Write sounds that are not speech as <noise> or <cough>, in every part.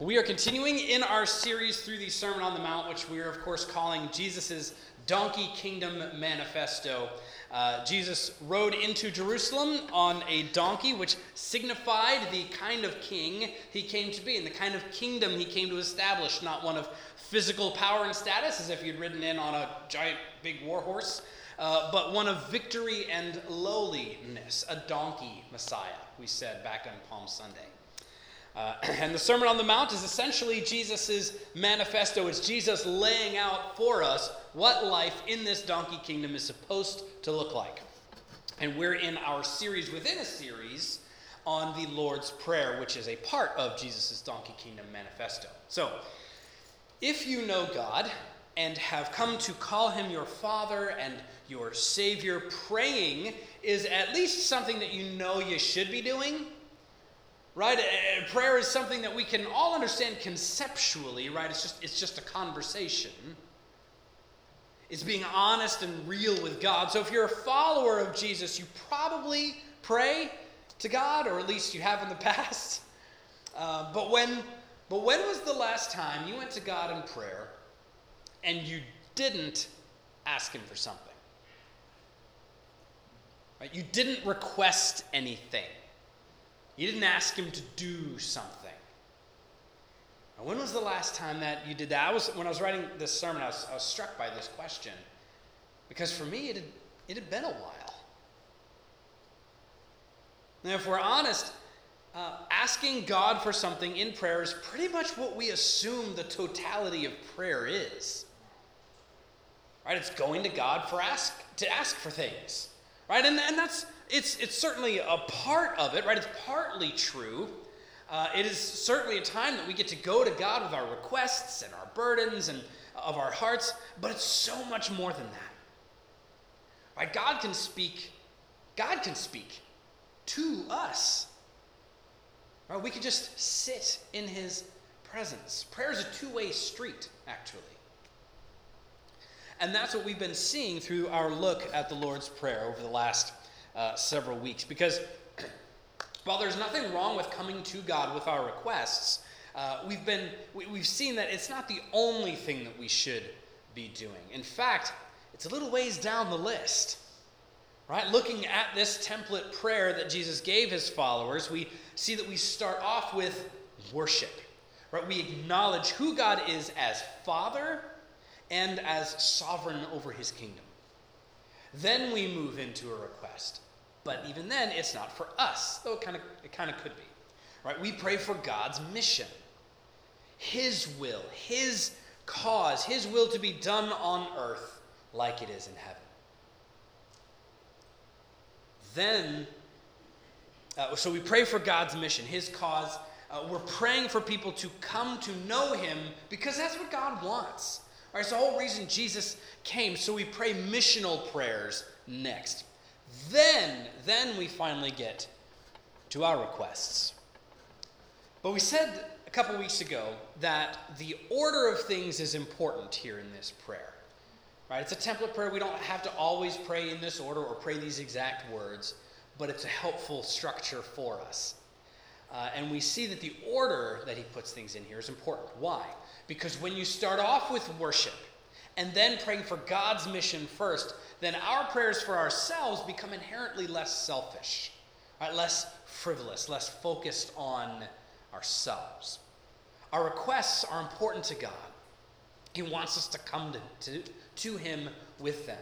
We are continuing in our series through the Sermon on the Mount, which we are, of course, calling Jesus' Donkey Kingdom Manifesto. Uh, Jesus rode into Jerusalem on a donkey, which signified the kind of king he came to be and the kind of kingdom he came to establish, not one of physical power and status, as if he'd ridden in on a giant big war horse, uh, but one of victory and lowliness, a donkey Messiah, we said back on Palm Sunday. Uh, <clears throat> and the Sermon on the Mount is essentially Jesus' manifesto. It's Jesus laying out for us what life in this donkey kingdom is supposed to look like. And we're in our series within a series on the Lord's Prayer, which is a part of Jesus' donkey kingdom manifesto. So, if you know God and have come to call him your Father and your Savior, praying is at least something that you know you should be doing right? Prayer is something that we can all understand conceptually right? It's just it's just a conversation. It's being honest and real with god. So if you're a follower of jesus you probably pray to god or at least you have in the <laughs> past. Uh, but when but when was the last time you went to god in prayer and you didn't ask him for something? Right? You didn't request anything you didn't ask him to do something. Now, when was the last time that you did that? I was when I was writing this sermon, I was, I was struck by this question because for me, it had, it had been a while. Now, if we're honest, uh, asking God for something in prayer is pretty much what we assume the totality of prayer is. Right? It's going to God for ask to ask for things. Right? And, and that's it's, it's certainly a part of it, right? It's partly true. Uh, it is certainly a time that we get to go to God with our requests and our burdens and of our hearts, but it's so much more than that. Right? God can speak, God can speak to us. Right? We can just sit in his presence. Prayer is a two-way street, actually. And that's what we've been seeing through our look at the Lord's Prayer over the last uh, several weeks. Because while there's nothing wrong with coming to God with our requests, uh, we've been we, we've seen that it's not the only thing that we should be doing. In fact, it's a little ways down the list. Right? Looking at this template prayer that Jesus gave his followers, we see that we start off with worship. Right? We acknowledge who God is as Father and as sovereign over his kingdom. Then we move into a request. But even then, it's not for us, though it kind of it kind of could be. Right? We pray for God's mission, His will, His cause, His will to be done on earth like it is in heaven. Then, uh, so we pray for God's mission, His cause. Uh, we're praying for people to come to know Him because that's what God wants. All right, it's the whole reason Jesus came. So we pray missional prayers next. Then, then we finally get to our requests. But we said a couple weeks ago that the order of things is important here in this prayer. Right? It's a template prayer. We don't have to always pray in this order or pray these exact words, but it's a helpful structure for us. Uh, and we see that the order that he puts things in here is important. Why? Because when you start off with worship and then praying for God's mission first, then our prayers for ourselves become inherently less selfish, right? less frivolous, less focused on ourselves. Our requests are important to God. He wants us to come to, to, to Him with them.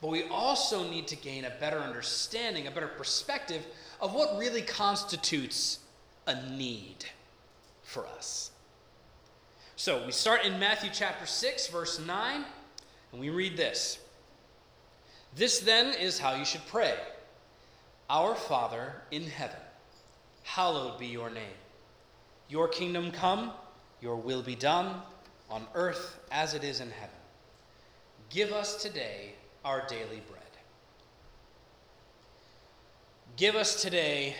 But we also need to gain a better understanding, a better perspective of what really constitutes a need for us. So we start in Matthew chapter 6, verse 9, and we read this. This then is how you should pray Our Father in heaven, hallowed be your name. Your kingdom come, your will be done, on earth as it is in heaven. Give us today our daily bread. Give us today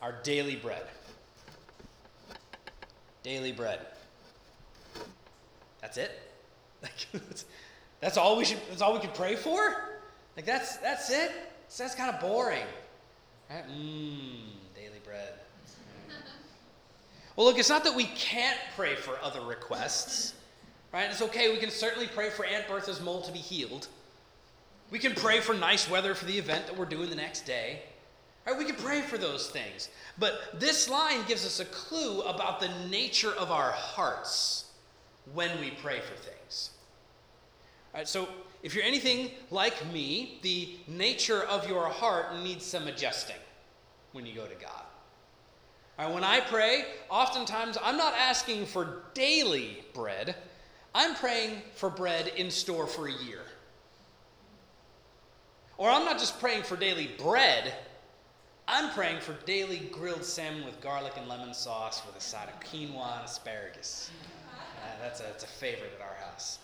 our daily bread. Daily bread. That's it? <laughs> Like, that's all we should that's all we can pray for? Like that's that's it? So that's kind of boring. Right? Mmm, daily bread. Well, look, it's not that we can't pray for other requests, right? It's okay. We can certainly pray for Aunt Bertha's mole to be healed. We can pray for nice weather for the event that we're doing the next day. Right? We can pray for those things. But this line gives us a clue about the nature of our hearts when we pray for things. All right, so if you're anything like me, the nature of your heart needs some adjusting when you go to God. Right, when I pray, oftentimes I'm not asking for daily bread, I'm praying for bread in store for a year. Or I'm not just praying for daily bread, I'm praying for daily grilled salmon with garlic and lemon sauce with a side of quinoa and asparagus. That's, a, that's a favorite at our house.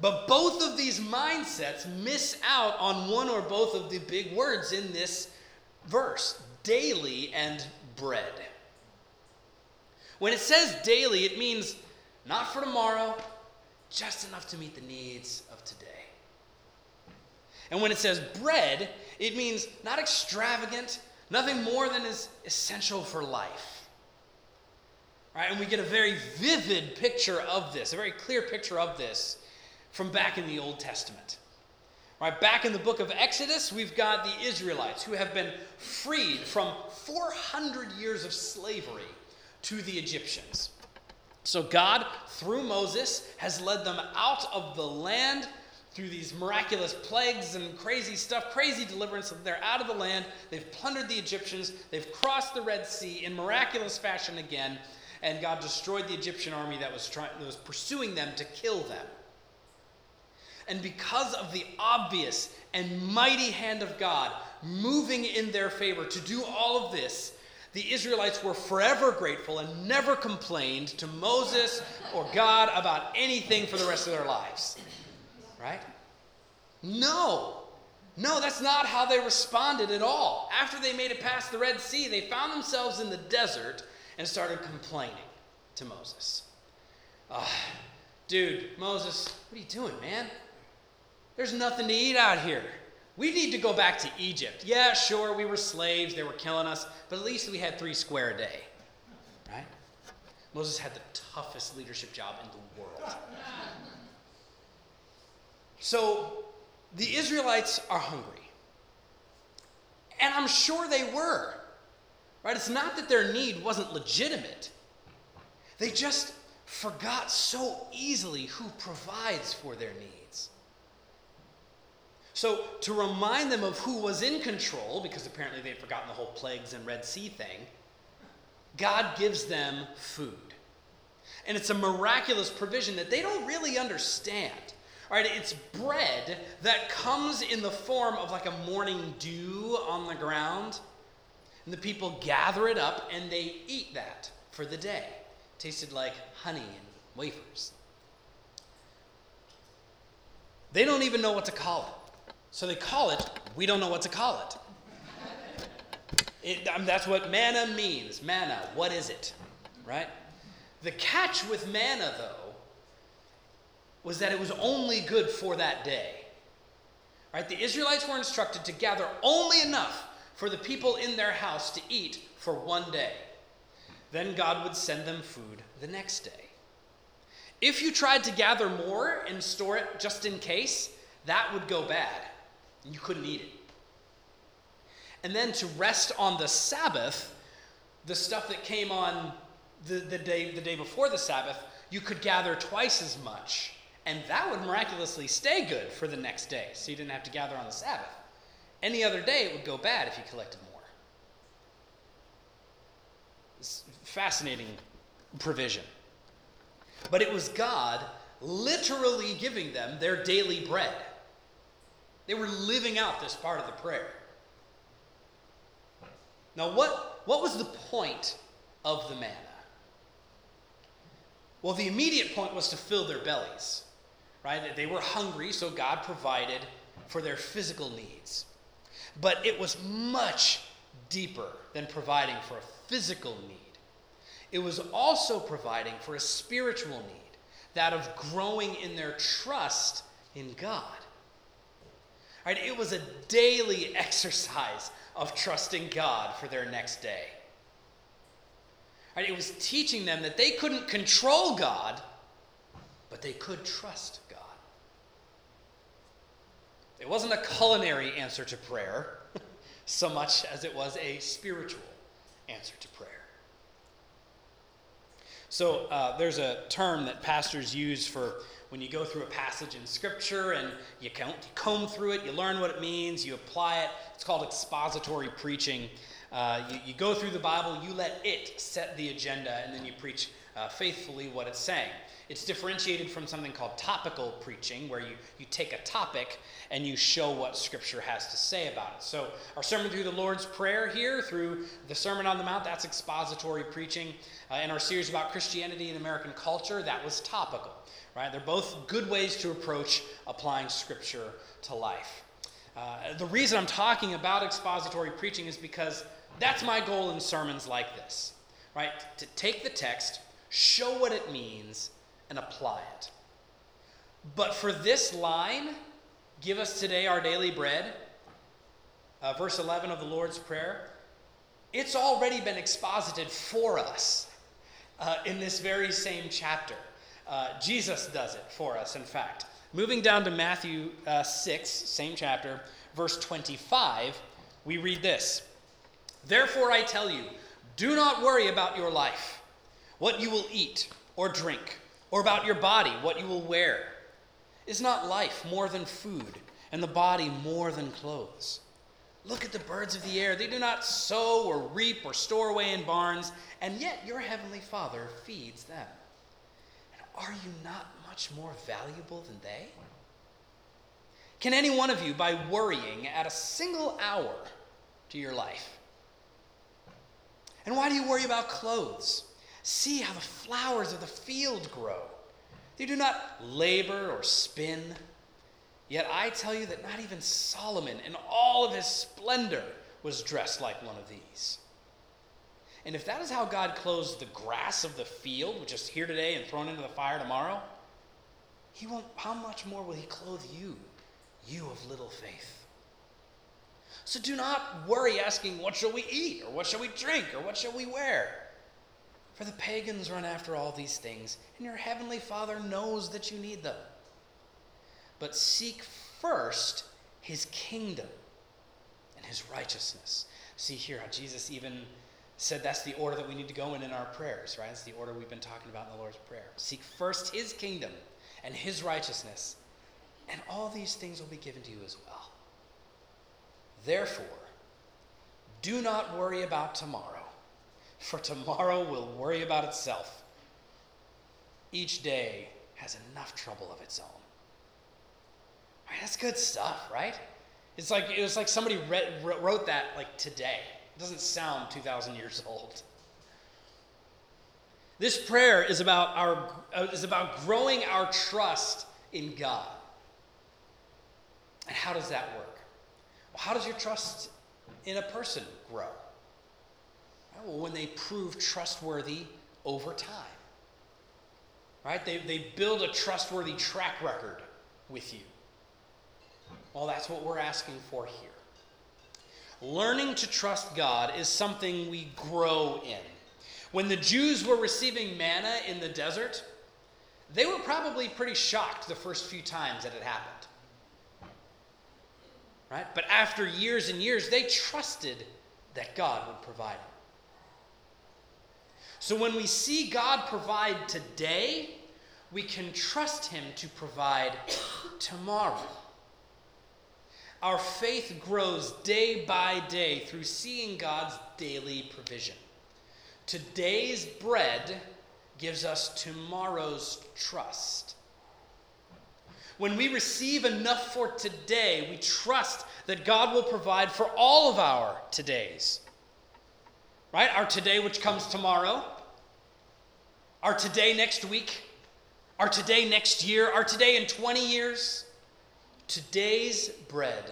But both of these mindsets miss out on one or both of the big words in this verse daily and bread. When it says daily, it means not for tomorrow, just enough to meet the needs of today. And when it says bread, it means not extravagant, nothing more than is essential for life. Right? And we get a very vivid picture of this, a very clear picture of this from back in the Old Testament. Right, back in the book of Exodus, we've got the Israelites who have been freed from 400 years of slavery to the Egyptians. So, God, through Moses, has led them out of the land through these miraculous plagues and crazy stuff, crazy deliverance. They're out of the land. They've plundered the Egyptians. They've crossed the Red Sea in miraculous fashion again. And God destroyed the Egyptian army that was, trying, that was pursuing them to kill them. And because of the obvious and mighty hand of God moving in their favor to do all of this, the Israelites were forever grateful and never complained to Moses or God about anything for the rest of their lives. Right? No. No, that's not how they responded at all. After they made it past the Red Sea, they found themselves in the desert and started complaining to Moses. Oh, dude, Moses, what are you doing, man? There's nothing to eat out here. We need to go back to Egypt. Yeah, sure, we were slaves, they were killing us, but at least we had three square a day. Right? Moses had the toughest leadership job in the world. So the Israelites are hungry. And I'm sure they were. Right? It's not that their need wasn't legitimate. They just forgot so easily who provides for their needs. So, to remind them of who was in control, because apparently they'd forgotten the whole plagues and Red Sea thing, God gives them food. And it's a miraculous provision that they don't really understand. All right, it's bread that comes in the form of like a morning dew on the ground. And the people gather it up and they eat that for the day. It tasted like honey and wafers. They don't even know what to call it. So they call it, we don't know what to call it. it um, that's what manna means. Manna, what is it? Right? The catch with manna, though, was that it was only good for that day. Right? The Israelites were instructed to gather only enough for the people in their house to eat for one day. Then God would send them food the next day. If you tried to gather more and store it just in case, that would go bad. You couldn't eat it. And then to rest on the Sabbath, the stuff that came on the, the, day, the day before the Sabbath, you could gather twice as much. And that would miraculously stay good for the next day. So you didn't have to gather on the Sabbath. Any other day, it would go bad if you collected more. It's fascinating provision. But it was God literally giving them their daily bread. They were living out this part of the prayer. Now, what, what was the point of the manna? Well, the immediate point was to fill their bellies, right? They were hungry, so God provided for their physical needs. But it was much deeper than providing for a physical need. It was also providing for a spiritual need, that of growing in their trust in God. Right? It was a daily exercise of trusting God for their next day. Right? It was teaching them that they couldn't control God, but they could trust. It wasn't a culinary answer to prayer <laughs> so much as it was a spiritual answer to prayer. So uh, there's a term that pastors use for when you go through a passage in Scripture and you comb through it, you learn what it means, you apply it. It's called expository preaching. Uh, you, you, go through the Bible, you let it set the agenda, and then you preach uh, faithfully what it's saying. It's differentiated from something called topical preaching, where you, you take a topic and you show what Scripture has to say about it. So, our sermon through the Lord's Prayer here, through the Sermon on the Mount, that's expository preaching. Uh, in our series about Christianity and American culture, that was topical. Right? They're both good ways to approach applying Scripture to life. Uh, the reason I'm talking about expository preaching is because that's my goal in sermons like this, right? To take the text, show what it means, and apply it. But for this line, give us today our daily bread, uh, verse 11 of the Lord's Prayer, it's already been exposited for us uh, in this very same chapter. Uh, Jesus does it for us, in fact. Moving down to Matthew uh, 6, same chapter, verse 25, we read this Therefore I tell you, do not worry about your life, what you will eat or drink, or about your body, what you will wear. Is not life more than food, and the body more than clothes? Look at the birds of the air. They do not sow or reap or store away in barns, and yet your heavenly Father feeds them. And are you not much more valuable than they? Can any one of you, by worrying, add a single hour to your life? And why do you worry about clothes? See how the flowers of the field grow. They do not labor or spin. Yet I tell you that not even Solomon, in all of his splendor, was dressed like one of these. And if that is how God clothes the grass of the field, which is here today and thrown into the fire tomorrow, he won't, how much more will he clothe you, you of little faith? So do not worry asking, What shall we eat? Or what shall we drink? Or what shall we wear? For the pagans run after all these things, and your heavenly Father knows that you need them. But seek first his kingdom and his righteousness. See here how Jesus even said that's the order that we need to go in in our prayers, right? It's the order we've been talking about in the Lord's Prayer. Seek first his kingdom and his righteousness, and all these things will be given to you as well. Therefore, do not worry about tomorrow, for tomorrow will worry about itself. Each day has enough trouble of its own. That's good stuff, right? It's like it was like somebody read, wrote that like today. It doesn't sound 2,000 years old. This prayer is about our uh, is about growing our trust in God. And how does that work? How does your trust in a person grow? Well, when they prove trustworthy over time. Right? They, they build a trustworthy track record with you. Well, that's what we're asking for here. Learning to trust God is something we grow in. When the Jews were receiving manna in the desert, they were probably pretty shocked the first few times that it happened right? But after years and years, they trusted that God would provide it. So when we see God provide today, we can trust Him to provide <coughs> tomorrow. Our faith grows day by day through seeing God's daily provision. Today's bread gives us tomorrow's trust. When we receive enough for today, we trust that God will provide for all of our todays. Right? Our today, which comes tomorrow, our today next week, our today next year, our today in 20 years. Today's bread,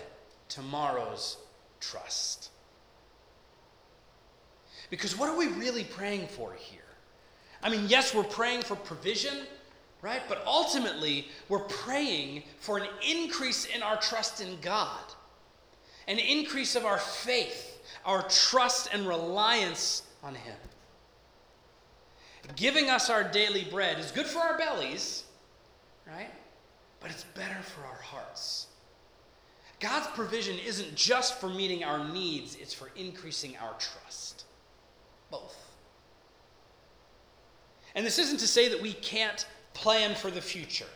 tomorrow's trust. Because what are we really praying for here? I mean, yes, we're praying for provision, right? But ultimately, we're praying for an increase in our trust in God, an increase of our faith, our trust and reliance on Him. giving us our daily bread is good for our bellies, right? But it's better for our hearts. God's provision isn't just for meeting our needs, it's for increasing our trust. Both. And this isn't to say that we can't plan for the future,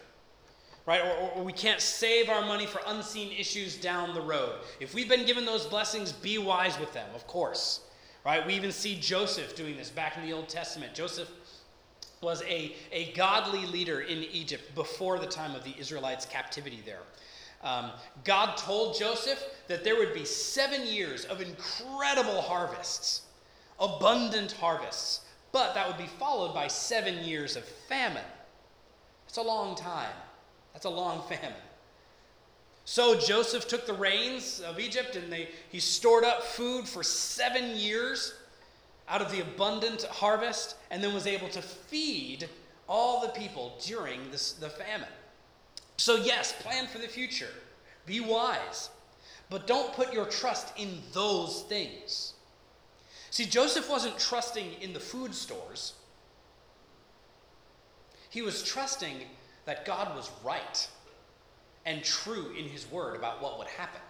right? Or, or, we can't save our money for unseen issues down the road. If we've been given those blessings, be wise with them, of course, right? We even see Joseph doing this back in the Old Testament. Joseph was a, a godly leader in Egypt before the time of the Israelites' captivity there. Um, God told Joseph that there would be seven years of incredible harvests, abundant harvests, but that would be followed by seven years of famine. It's a long time. That's a long famine. So Joseph took the reins of Egypt and they, he stored up food for seven years out of the abundant harvest and then was able to feed all the people during this, the famine. So, yes, plan for the future, be wise, but don't put your trust in those things. See, Joseph wasn't trusting in the food stores, he was trusting that God was right and true in his word about what would happen.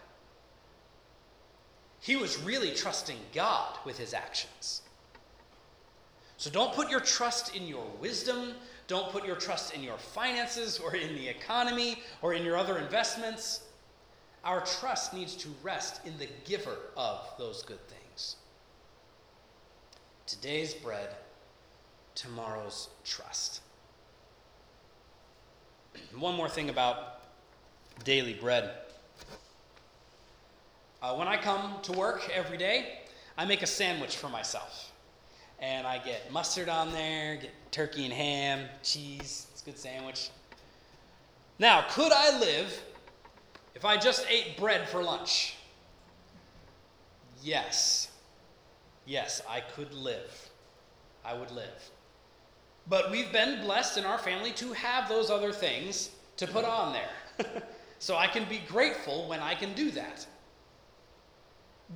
He was really trusting God with his actions. So don't put your trust in your wisdom. Don't put your trust in your finances or in the economy or in your other investments. Our trust needs to rest in the giver of those good things. Today's bread, tomorrow's trust. One more thing about daily bread. Uh, when I come to work every day, I make a sandwich for myself and I get mustard on there, get turkey and ham, cheese. It's a good sandwich. Now, could I live if I just ate bread for lunch? Yes. Yes, I could live. I would live. But we've been blessed in our family to have those other things to put on there. <laughs> so I can be grateful when I can do that.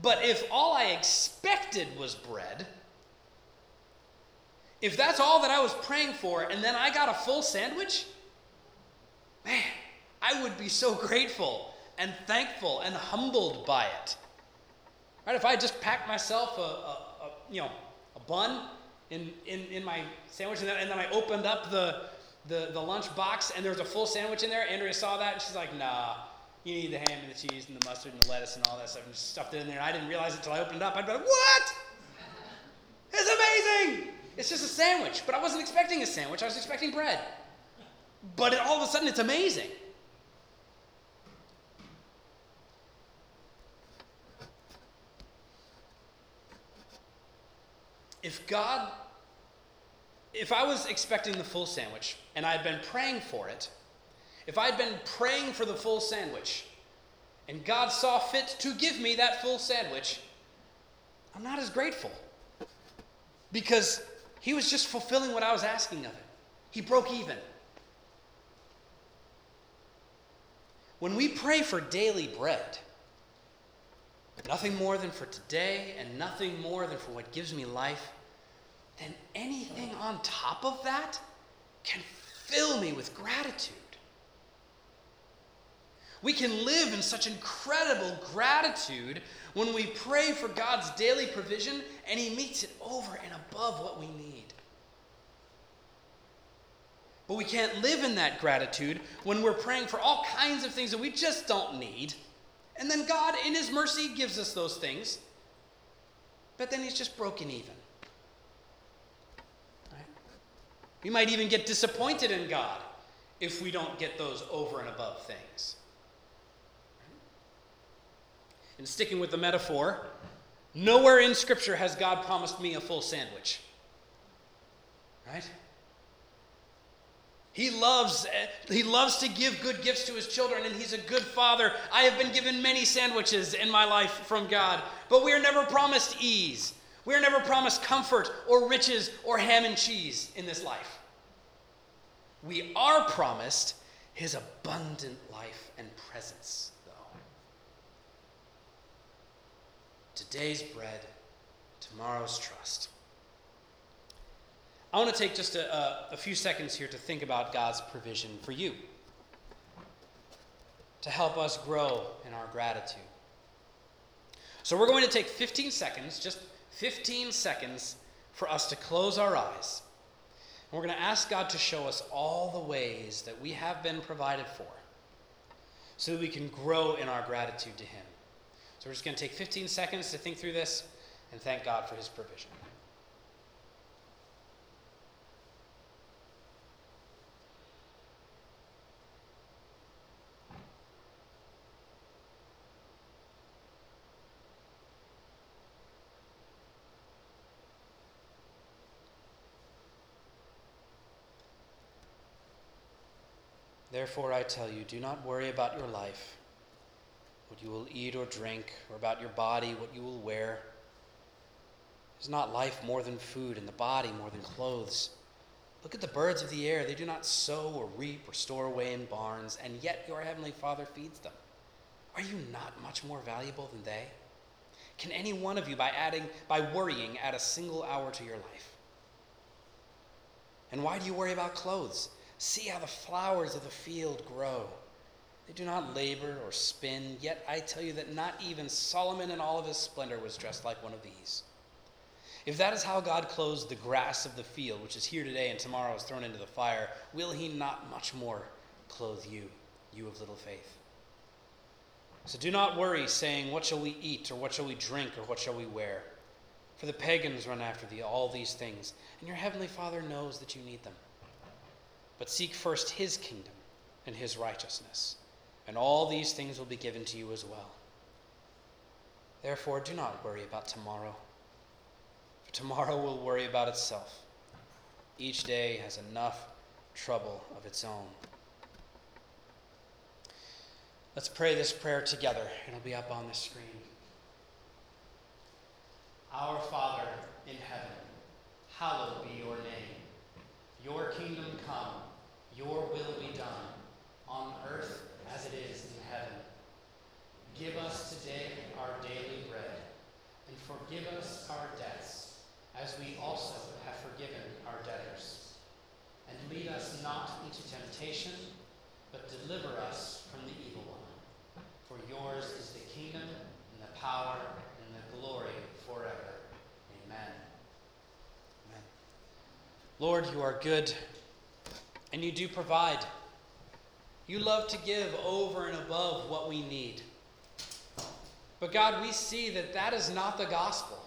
But if all I expected was bread, if that's all that I was praying for and then I got a full sandwich, man, I would be so grateful and thankful and humbled by it. Right? If I just packed myself a, a, a you know, a bun in, in, in my sandwich and then, and then I opened up the, the, the lunch box and there was a full sandwich in there, Andrea saw that and she's like, nah, you need the ham and the cheese and the mustard and the lettuce and all that stuff and just stuffed it in there. And I didn't realize it until I opened it up. I'd be like, what? It's amazing! It's just a sandwich, but I wasn't expecting a sandwich. I was expecting bread. But it, all of a sudden, it's amazing. If God, if I was expecting the full sandwich and I'd been praying for it, if I'd been praying for the full sandwich and God saw fit to give me that full sandwich, I'm not as grateful. Because he was just fulfilling what I was asking of him. He broke even. When we pray for daily bread, nothing more than for today and nothing more than for what gives me life, then anything on top of that can fill me with gratitude. We can live in such incredible gratitude when we pray for God's daily provision and He meets it over and above what we need. But we can't live in that gratitude when we're praying for all kinds of things that we just don't need. And then God, in His mercy, gives us those things. But then He's just broken even. Right? We might even get disappointed in God if we don't get those over and above things. And sticking with the metaphor, nowhere in Scripture has God promised me a full sandwich. Right? He loves, eh, he loves to give good gifts to his children, and he's a good father. I have been given many sandwiches in my life from God, but we are never promised ease. We are never promised comfort or riches or ham and cheese in this life. We are promised his abundant life and presence. Though. Today's bread, tomorrow's trust. I want to take just a, a, a few seconds here to think about God's provision for you, to help us grow in our gratitude. So we're going to take 15 seconds, just 15 seconds, for us to close our eyes. And we're going to ask God to show us all the ways that we have been provided for so that we can grow in our gratitude to Him. So we're just going to take 15 seconds to think through this and thank God for His provision. Therefore, I tell you, do not worry about your life, what you will eat or drink, or about your body, what you will wear. Is not life more than food, and the body more than clothes? Look at the birds of the air. They do not sow or reap or store away in barns, and yet your heavenly Father feeds them. Are you not much more valuable than they? Can any one of you, by adding, by worrying, add a single hour to your life? And why do you worry about clothes? See how the flowers of the field grow. They do not labor or spin, yet I tell you that not even Solomon in all of his splendor was dressed like one of these. If that is how God clothes the grass of the field, which is here today and tomorrow is thrown into the fire, will he not much more clothe you, you of little faith? So do not worry, saying, What shall we eat, or what shall we drink, or what shall we wear? For the pagans run after thee all these things, and your heavenly Father knows that you need them. But seek first his kingdom and his righteousness, and all these things will be given to you as well. Therefore, do not worry about tomorrow, for tomorrow will worry about itself. Each day has enough trouble of its own. Let's pray this prayer together. It'll be up on the screen. Our Father in heaven, hallowed be your name. Your kingdom come your will be done, on earth as it is in heaven. Give us today our daily bread, and forgive us our debts, as we also have forgiven our debtors. And lead us not into temptation, but deliver us from the evil one. For yours is the kingdom, and the power, and the glory forever. Amen. Lord, you are good and you do provide. You love to give over and above what we need. But God, we see that that is not the gospel.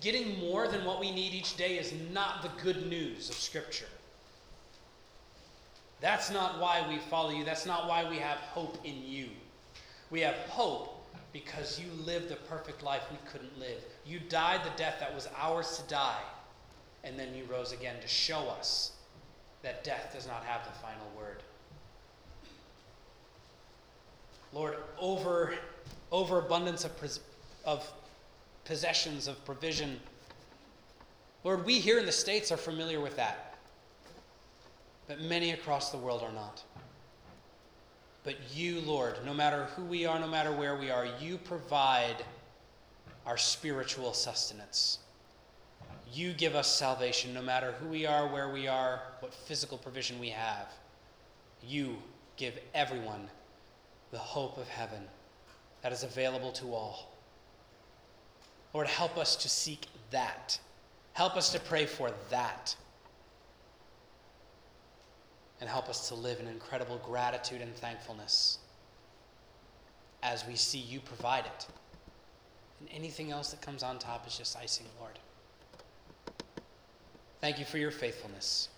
Getting more than what we need each day is not the good news of Scripture. That's not why we follow you. That's not why we have hope in you. We have hope because you lived the perfect life we couldn't live. You died the death that was ours to die, and then you rose again to show us that death does not have the final word. Lord, over overabundance of, of possessions, of provision. Lord, we here in the States are familiar with that, but many across the world are not. But you, Lord, no matter who we are, no matter where we are, you provide our spiritual sustenance. You give us salvation no matter who we are, where we are, what physical provision we have. You give everyone the hope of heaven that is available to all. Lord, help us to seek that. Help us to pray for that. And help us to live in incredible gratitude and thankfulness as we see you provide it. And anything else that comes on top is just icing, Lord. Thank you for your faithfulness,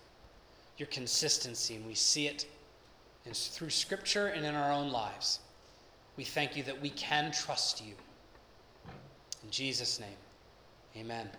your consistency, and we see it through Scripture and in our own lives. We thank you that we can trust you. In Jesus' name, amen.